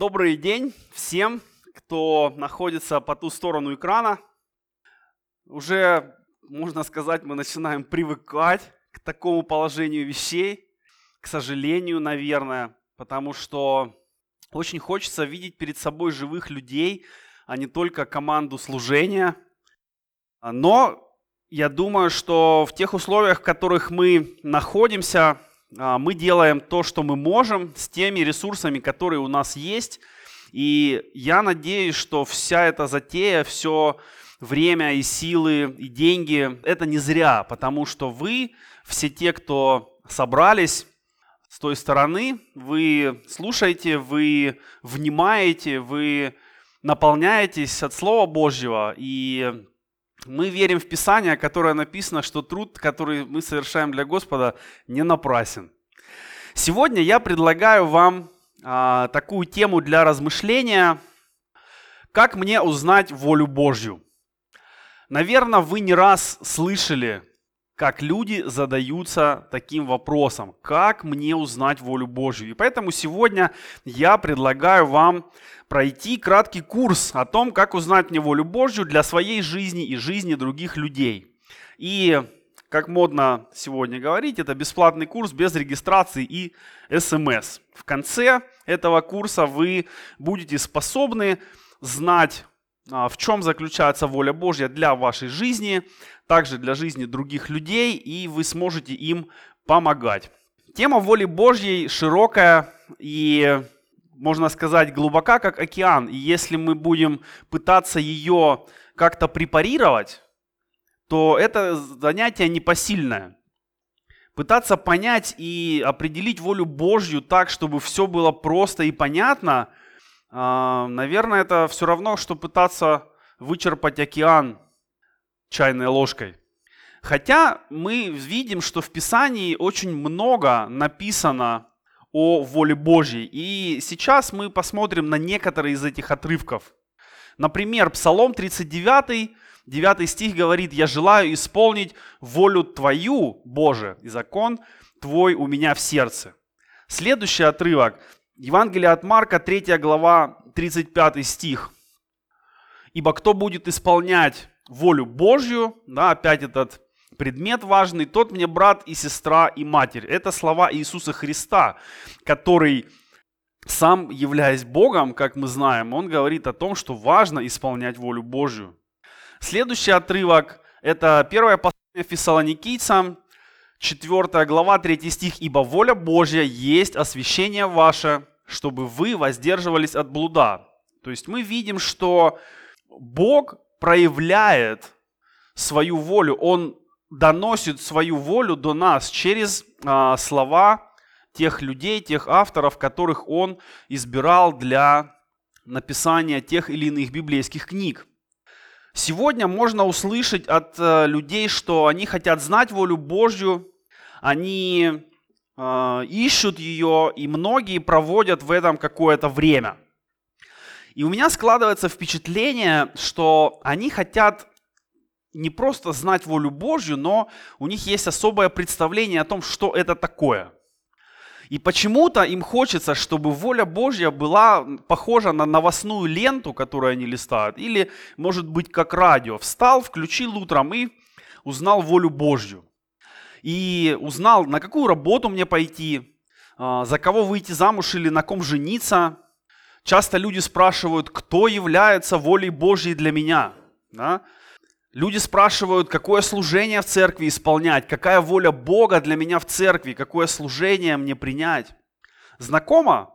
Добрый день всем, кто находится по ту сторону экрана. Уже, можно сказать, мы начинаем привыкать к такому положению вещей, к сожалению, наверное, потому что очень хочется видеть перед собой живых людей, а не только команду служения. Но я думаю, что в тех условиях, в которых мы находимся, мы делаем то, что мы можем с теми ресурсами, которые у нас есть. И я надеюсь, что вся эта затея, все время и силы и деньги, это не зря, потому что вы, все те, кто собрались с той стороны, вы слушаете, вы внимаете, вы наполняетесь от Слова Божьего, и мы верим в Писание, которое написано, что труд, который мы совершаем для Господа, не напрасен. Сегодня я предлагаю вам а, такую тему для размышления, как мне узнать волю Божью. Наверное, вы не раз слышали, как люди задаются таким вопросом, как мне узнать волю Божью. И поэтому сегодня я предлагаю вам пройти краткий курс о том, как узнать мне волю Божью для своей жизни и жизни других людей. И, как модно сегодня говорить, это бесплатный курс без регистрации и смс. В конце этого курса вы будете способны знать, в чем заключается воля Божья для вашей жизни, также для жизни других людей, и вы сможете им помогать. Тема воли Божьей широкая и можно сказать, глубока, как океан. И если мы будем пытаться ее как-то препарировать, то это занятие непосильное. Пытаться понять и определить волю Божью так, чтобы все было просто и понятно, а, наверное, это все равно, что пытаться вычерпать океан чайной ложкой. Хотя мы видим, что в Писании очень много написано о воле Божьей. И сейчас мы посмотрим на некоторые из этих отрывков. Например, Псалом 39, 9 стих говорит, «Я желаю исполнить волю Твою, Боже, и закон Твой у меня в сердце». Следующий отрывок, Евангелие от Марка, 3 глава, 35 стих. «Ибо кто будет исполнять волю Божью», да, опять этот предмет важный, тот мне брат и сестра и матерь. Это слова Иисуса Христа, который сам, являясь Богом, как мы знаем, он говорит о том, что важно исполнять волю Божью. Следующий отрывок – это первое послание Фессалоникийцам, 4 глава, 3 стих. «Ибо воля Божья есть освящение ваше, чтобы вы воздерживались от блуда». То есть мы видим, что Бог проявляет свою волю, Он доносит свою волю до нас через а, слова тех людей, тех авторов, которых он избирал для написания тех или иных библейских книг. Сегодня можно услышать от а, людей, что они хотят знать волю Божью, они ищут ее, и многие проводят в этом какое-то время. И у меня складывается впечатление, что они хотят не просто знать волю Божью, но у них есть особое представление о том, что это такое. И почему-то им хочется, чтобы воля Божья была похожа на новостную ленту, которую они листают, или, может быть, как радио. Встал, включил утром и узнал волю Божью. И узнал, на какую работу мне пойти, а, за кого выйти замуж или на ком жениться. Часто люди спрашивают, кто является волей Божьей для меня. Да? Люди спрашивают, какое служение в церкви исполнять, какая воля Бога для меня в церкви, какое служение мне принять. Знакомо?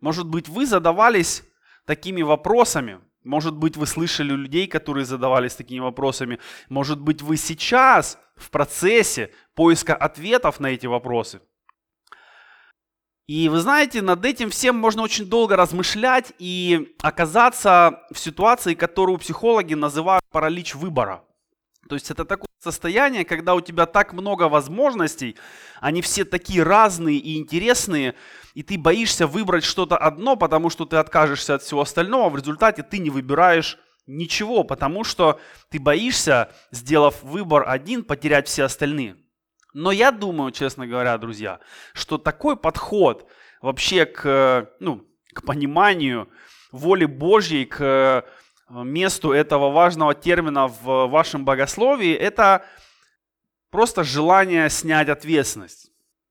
Может быть, вы задавались такими вопросами. Может быть, вы слышали людей, которые задавались такими вопросами. Может быть, вы сейчас в процессе поиска ответов на эти вопросы. И вы знаете, над этим всем можно очень долго размышлять и оказаться в ситуации, которую психологи называют паралич выбора. То есть это такое состояние, когда у тебя так много возможностей, они все такие разные и интересные, и ты боишься выбрать что-то одно, потому что ты откажешься от всего остального, в результате ты не выбираешь ничего, потому что ты боишься, сделав выбор один, потерять все остальные. Но я думаю, честно говоря, друзья, что такой подход вообще к, ну, к пониманию воли Божьей, к э, месту этого важного термина в вашем богословии, это просто желание снять ответственность.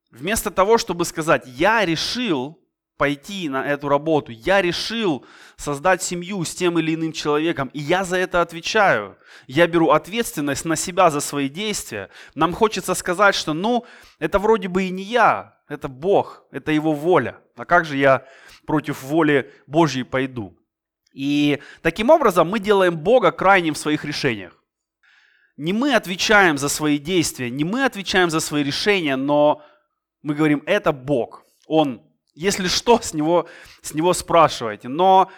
Вместо того, чтобы сказать, я решил пойти на эту работу, я решил создать семью с тем или иным человеком, и я за это отвечаю. Я беру ответственность на себя за свои действия. Нам хочется сказать, что ну, это вроде бы и не я, это Бог, это Его воля. А как же я против воли Божьей пойду? И таким образом мы делаем Бога крайним в своих решениях. Не мы отвечаем за свои действия, не мы отвечаем за свои решения, но мы говорим, это Бог. Он, если что, с него, с него спрашивайте. Но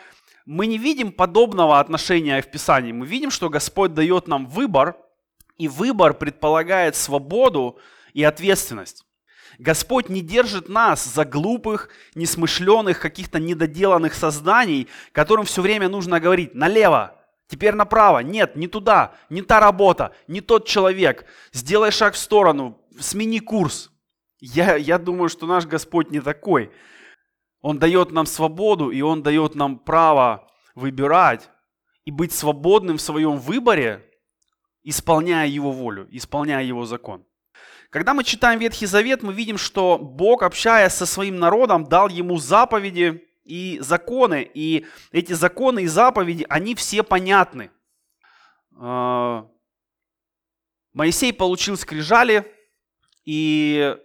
мы не видим подобного отношения в Писании. Мы видим, что Господь дает нам выбор, и выбор предполагает свободу и ответственность. Господь не держит нас за глупых, несмышленых, каких-то недоделанных созданий, которым все время нужно говорить налево, теперь направо, нет, не туда, не та работа, не тот человек, сделай шаг в сторону, смени курс. Я, я думаю, что наш Господь не такой. Он дает нам свободу, и Он дает нам право выбирать и быть свободным в своем выборе, исполняя Его волю, исполняя Его закон. Когда мы читаем Ветхий Завет, мы видим, что Бог, общаясь со своим народом, дал ему заповеди и законы. И эти законы и заповеди, они все понятны. А, Моисей получил скрижали, и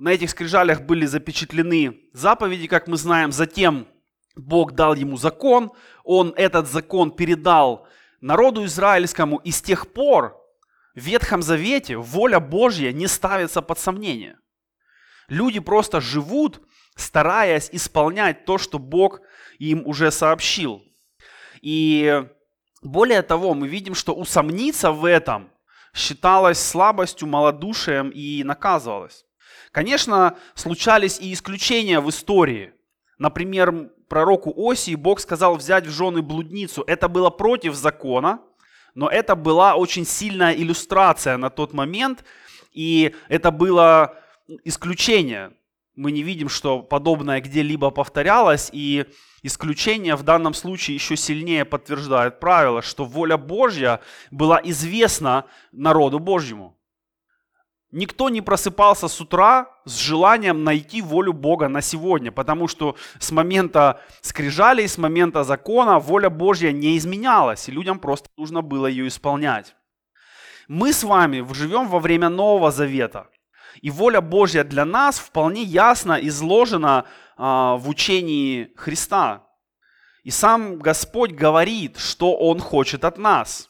на этих скрижалях были запечатлены заповеди, как мы знаем. Затем Бог дал ему закон, он этот закон передал народу израильскому, и с тех пор в Ветхом Завете воля Божья не ставится под сомнение. Люди просто живут, стараясь исполнять то, что Бог им уже сообщил. И более того, мы видим, что усомниться в этом считалось слабостью, малодушием и наказывалось. Конечно, случались и исключения в истории. Например, пророку Осии Бог сказал взять в жены блудницу. Это было против закона, но это была очень сильная иллюстрация на тот момент, и это было исключение. Мы не видим, что подобное где-либо повторялось, и исключение в данном случае еще сильнее подтверждает правило, что воля Божья была известна народу Божьему. Никто не просыпался с утра с желанием найти волю Бога на сегодня, потому что с момента скрижалей, с момента закона воля Божья не изменялась, и людям просто нужно было ее исполнять. Мы с вами живем во время Нового Завета, и воля Божья для нас вполне ясно изложена а, в учении Христа. И сам Господь говорит, что Он хочет от нас –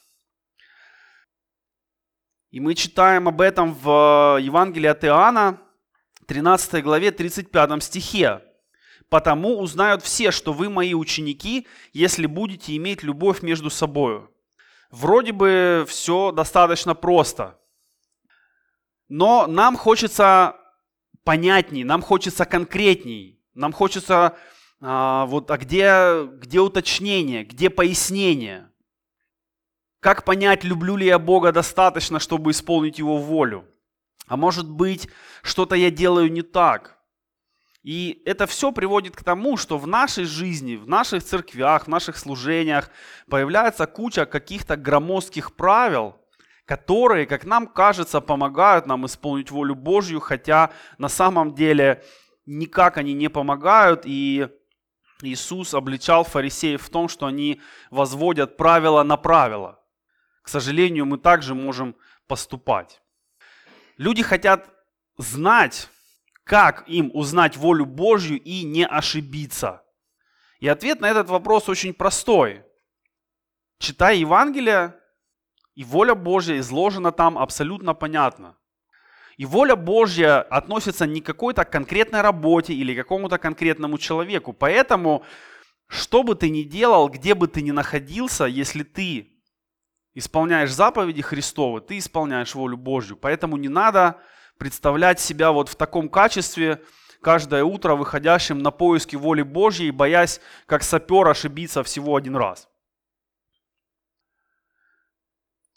и мы читаем об этом в э, Евангелии от Иоанна, 13 главе, 35 стихе. «Потому узнают все, что вы мои ученики, если будете иметь любовь между собой». Вроде бы все достаточно просто. Но нам хочется понятней, нам хочется конкретней, нам хочется а, вот, а где, где уточнение, где пояснение – как понять, люблю ли я Бога достаточно, чтобы исполнить Его волю? А может быть, что-то я делаю не так? И это все приводит к тому, что в нашей жизни, в наших церквях, в наших служениях появляется куча каких-то громоздких правил, которые, как нам кажется, помогают нам исполнить волю Божью, хотя на самом деле никак они не помогают. И Иисус обличал фарисеев в том, что они возводят правила на правила. К сожалению, мы также можем поступать. Люди хотят знать, как им узнать волю Божью и не ошибиться. И ответ на этот вопрос очень простой. Читай Евангелие, и воля Божья изложена там абсолютно понятно. И воля Божья относится не к какой-то конкретной работе или какому-то конкретному человеку. Поэтому, что бы ты ни делал, где бы ты ни находился, если ты исполняешь заповеди Христовы, ты исполняешь волю Божью. Поэтому не надо представлять себя вот в таком качестве, каждое утро выходящим на поиски воли Божьей, боясь, как сапер, ошибиться всего один раз.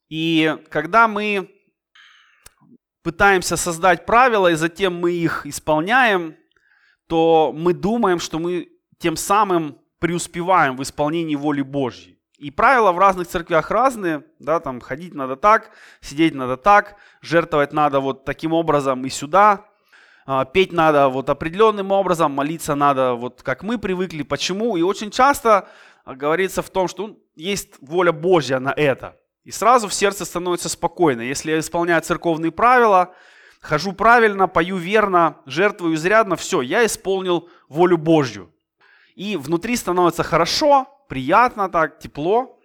И когда мы пытаемся создать правила, и затем мы их исполняем, то мы думаем, что мы тем самым преуспеваем в исполнении воли Божьей. И правила в разных церквях разные, да, там ходить надо так, сидеть надо так, жертвовать надо вот таким образом и сюда, а, петь надо вот определенным образом, молиться надо вот как мы привыкли. Почему? И очень часто говорится в том, что ну, есть воля Божья на это. И сразу в сердце становится спокойно. Если я исполняю церковные правила, хожу правильно, пою верно, жертвую изрядно, все, я исполнил волю Божью. И внутри становится хорошо, приятно так, тепло.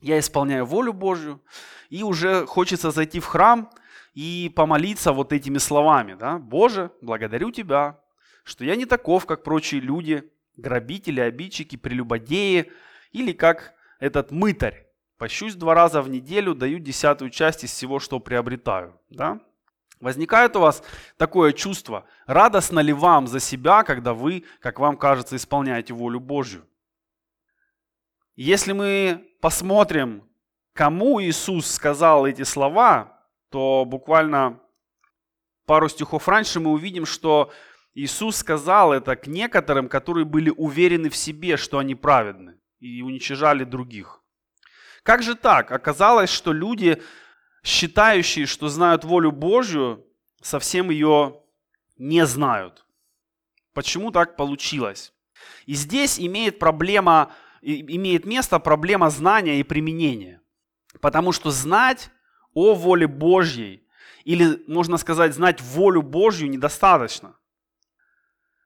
Я исполняю волю Божью. И уже хочется зайти в храм и помолиться вот этими словами. Да? Боже, благодарю Тебя, что я не таков, как прочие люди, грабители, обидчики, прелюбодеи, или как этот мытарь. Пощусь два раза в неделю, даю десятую часть из всего, что приобретаю. Да? Возникает у вас такое чувство, радостно ли вам за себя, когда вы, как вам кажется, исполняете волю Божью? Если мы посмотрим, кому Иисус сказал эти слова, то буквально пару стихов раньше мы увидим, что Иисус сказал это к некоторым, которые были уверены в себе, что они праведны и уничижали других. Как же так? Оказалось, что люди, считающие, что знают волю Божью, совсем ее не знают. Почему так получилось? И здесь имеет проблема имеет место проблема знания и применения. Потому что знать о воле Божьей, или можно сказать, знать волю Божью недостаточно.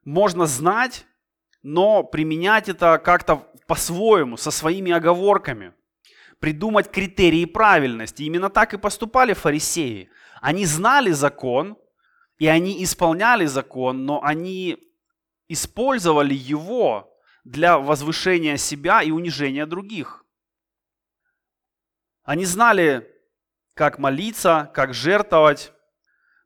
Можно знать, но применять это как-то по-своему, со своими оговорками. Придумать критерии правильности. Именно так и поступали фарисеи. Они знали закон, и они исполняли закон, но они использовали его для возвышения себя и унижения других. Они знали, как молиться, как жертвовать,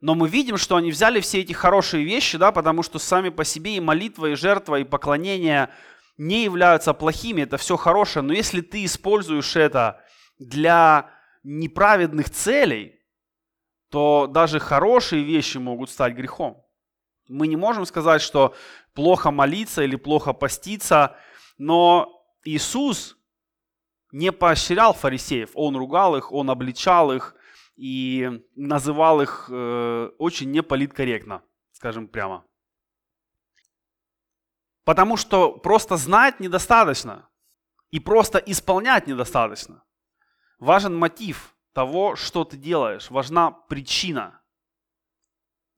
но мы видим, что они взяли все эти хорошие вещи, да, потому что сами по себе и молитва, и жертва, и поклонение не являются плохими, это все хорошее, но если ты используешь это для неправедных целей, то даже хорошие вещи могут стать грехом. Мы не можем сказать, что плохо молиться или плохо поститься, но Иисус не поощрял фарисеев, Он ругал их, Он обличал их и называл их э, очень неполиткорректно, скажем прямо. Потому что просто знать недостаточно и просто исполнять недостаточно. Важен мотив того, что ты делаешь, важна причина –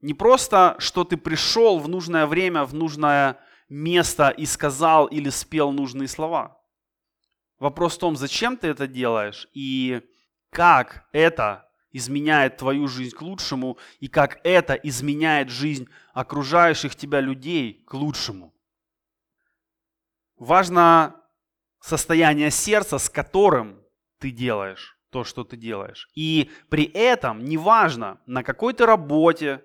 не просто, что ты пришел в нужное время, в нужное место и сказал или спел нужные слова. Вопрос в том, зачем ты это делаешь и как это изменяет твою жизнь к лучшему и как это изменяет жизнь окружающих тебя людей к лучшему. Важно состояние сердца, с которым ты делаешь то, что ты делаешь. И при этом неважно, на какой ты работе,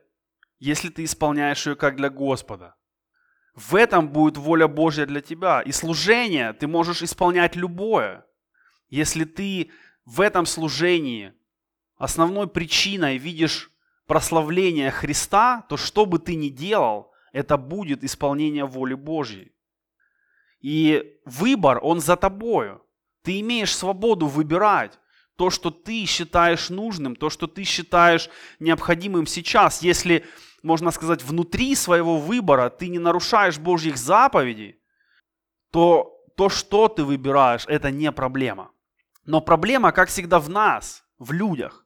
если ты исполняешь ее как для Господа. В этом будет воля Божья для тебя. И служение ты можешь исполнять любое. Если ты в этом служении основной причиной видишь прославление Христа, то что бы ты ни делал, это будет исполнение воли Божьей. И выбор, он за тобою. Ты имеешь свободу выбирать то, что ты считаешь нужным, то, что ты считаешь необходимым сейчас. Если можно сказать, внутри своего выбора ты не нарушаешь Божьих заповедей, то то, что ты выбираешь, это не проблема. Но проблема, как всегда, в нас, в людях.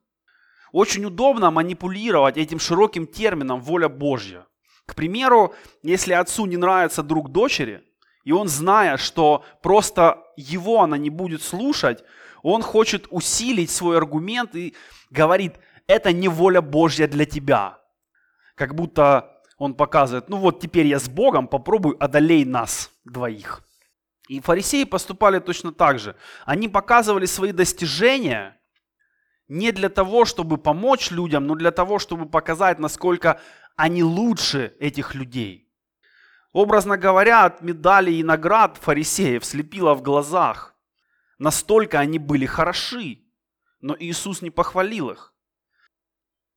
Очень удобно манипулировать этим широким термином «воля Божья». К примеру, если отцу не нравится друг дочери, и он, зная, что просто его она не будет слушать, он хочет усилить свой аргумент и говорит, это не воля Божья для тебя как будто он показывает, ну вот теперь я с Богом, попробуй одолей нас двоих. И фарисеи поступали точно так же. Они показывали свои достижения не для того, чтобы помочь людям, но для того, чтобы показать, насколько они лучше этих людей. Образно говоря, от медалей и наград фарисеев слепило в глазах. Настолько они были хороши, но Иисус не похвалил их.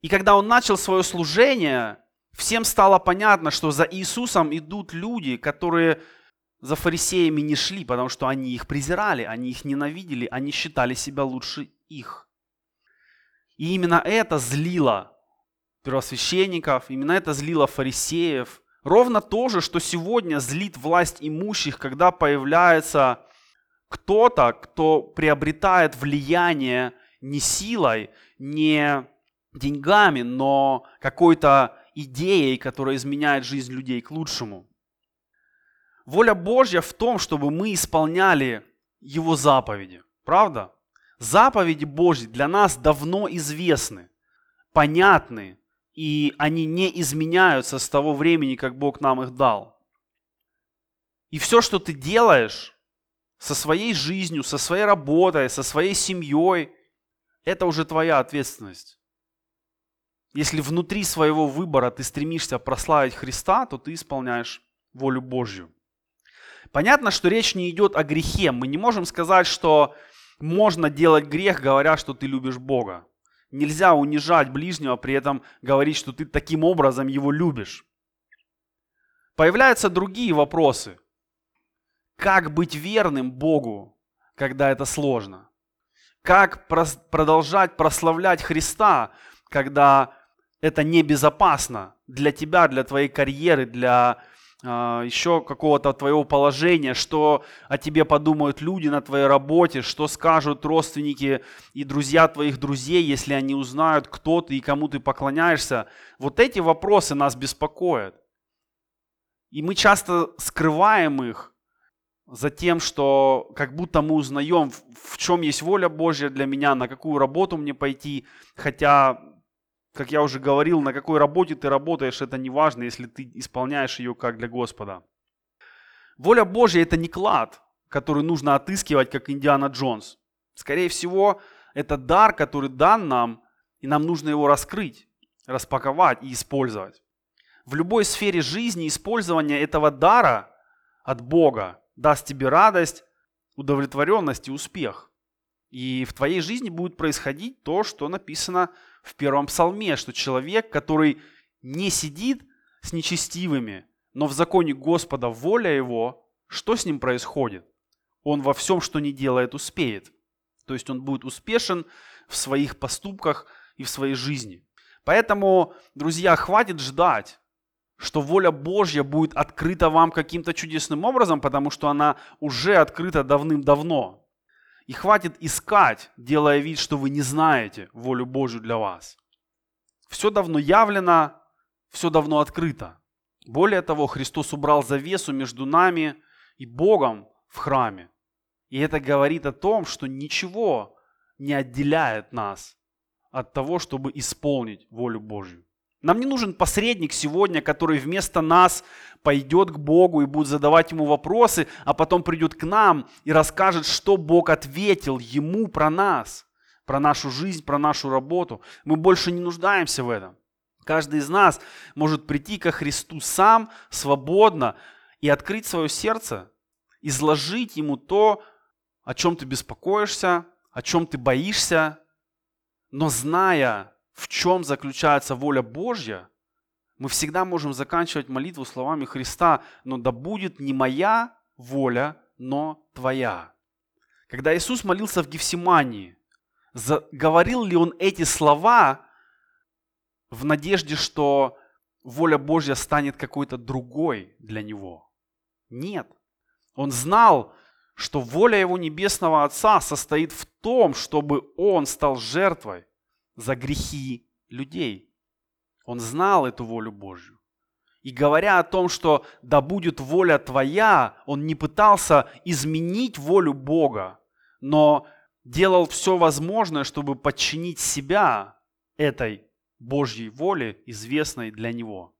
И когда он начал свое служение, Всем стало понятно, что за Иисусом идут люди, которые за фарисеями не шли, потому что они их презирали, они их ненавидели, они считали себя лучше их. И именно это злило первосвященников, именно это злило фарисеев. Ровно то же, что сегодня злит власть имущих, когда появляется кто-то, кто приобретает влияние не силой, не деньгами, но какой-то идеей, которая изменяет жизнь людей к лучшему. Воля Божья в том, чтобы мы исполняли Его заповеди. Правда? Заповеди Божьи для нас давно известны, понятны, и они не изменяются с того времени, как Бог нам их дал. И все, что ты делаешь со своей жизнью, со своей работой, со своей семьей, это уже твоя ответственность. Если внутри своего выбора ты стремишься прославить Христа, то ты исполняешь волю Божью. Понятно, что речь не идет о грехе. Мы не можем сказать, что можно делать грех, говоря, что ты любишь Бога. Нельзя унижать ближнего, при этом говорить, что ты таким образом его любишь. Появляются другие вопросы. Как быть верным Богу, когда это сложно? Как продолжать прославлять Христа, когда это небезопасно для тебя, для твоей карьеры, для э, еще какого-то твоего положения, что о тебе подумают люди на твоей работе, что скажут родственники и друзья твоих друзей, если они узнают, кто ты и кому ты поклоняешься. Вот эти вопросы нас беспокоят. И мы часто скрываем их за тем, что как будто мы узнаем, в чем есть воля Божья для меня, на какую работу мне пойти, хотя как я уже говорил, на какой работе ты работаешь, это не важно, если ты исполняешь ее как для Господа. Воля Божья – это не клад, который нужно отыскивать, как Индиана Джонс. Скорее всего, это дар, который дан нам, и нам нужно его раскрыть, распаковать и использовать. В любой сфере жизни использование этого дара от Бога даст тебе радость, удовлетворенность и успех. И в твоей жизни будет происходить то, что написано в первом псалме, что человек, который не сидит с нечестивыми, но в законе Господа воля его, что с ним происходит? Он во всем, что не делает, успеет. То есть он будет успешен в своих поступках и в своей жизни. Поэтому, друзья, хватит ждать, что воля Божья будет открыта вам каким-то чудесным образом, потому что она уже открыта давным-давно. И хватит искать, делая вид, что вы не знаете волю Божью для вас. Все давно явлено, все давно открыто. Более того, Христос убрал завесу между нами и Богом в храме. И это говорит о том, что ничего не отделяет нас от того, чтобы исполнить волю Божью. Нам не нужен посредник сегодня, который вместо нас пойдет к Богу и будет задавать ему вопросы, а потом придет к нам и расскажет, что Бог ответил ему про нас, про нашу жизнь, про нашу работу. Мы больше не нуждаемся в этом. Каждый из нас может прийти ко Христу сам, свободно, и открыть свое сердце, изложить ему то, о чем ты беспокоишься, о чем ты боишься, но зная, в чем заключается воля Божья, мы всегда можем заканчивать молитву словами Христа, но да будет не моя воля, но твоя. Когда Иисус молился в Гефсимании, говорил ли он эти слова в надежде, что воля Божья станет какой-то другой для него? Нет. Он знал, что воля его небесного Отца состоит в том, чтобы он стал жертвой за грехи людей. Он знал эту волю Божью. И говоря о том, что да будет воля твоя, он не пытался изменить волю Бога, но делал все возможное, чтобы подчинить себя этой Божьей воле, известной для него.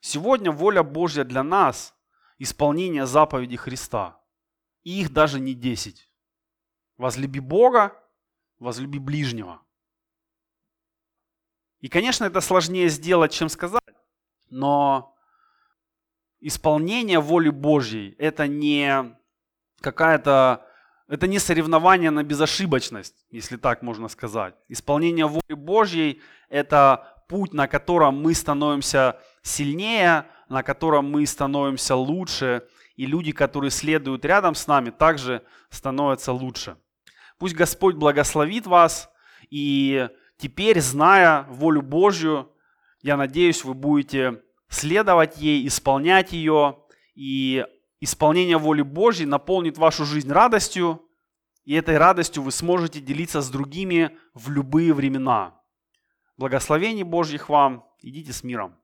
Сегодня воля Божья для нас – исполнение заповедей Христа. И их даже не десять. Возлюби Бога, возлюби ближнего – и, конечно, это сложнее сделать, чем сказать, но исполнение воли Божьей – это не какая-то, это не соревнование на безошибочность, если так можно сказать. Исполнение воли Божьей – это путь, на котором мы становимся сильнее, на котором мы становимся лучше, и люди, которые следуют рядом с нами, также становятся лучше. Пусть Господь благословит вас, и теперь, зная волю Божью, я надеюсь, вы будете следовать ей, исполнять ее, и исполнение воли Божьей наполнит вашу жизнь радостью, и этой радостью вы сможете делиться с другими в любые времена. Благословений Божьих вам. Идите с миром.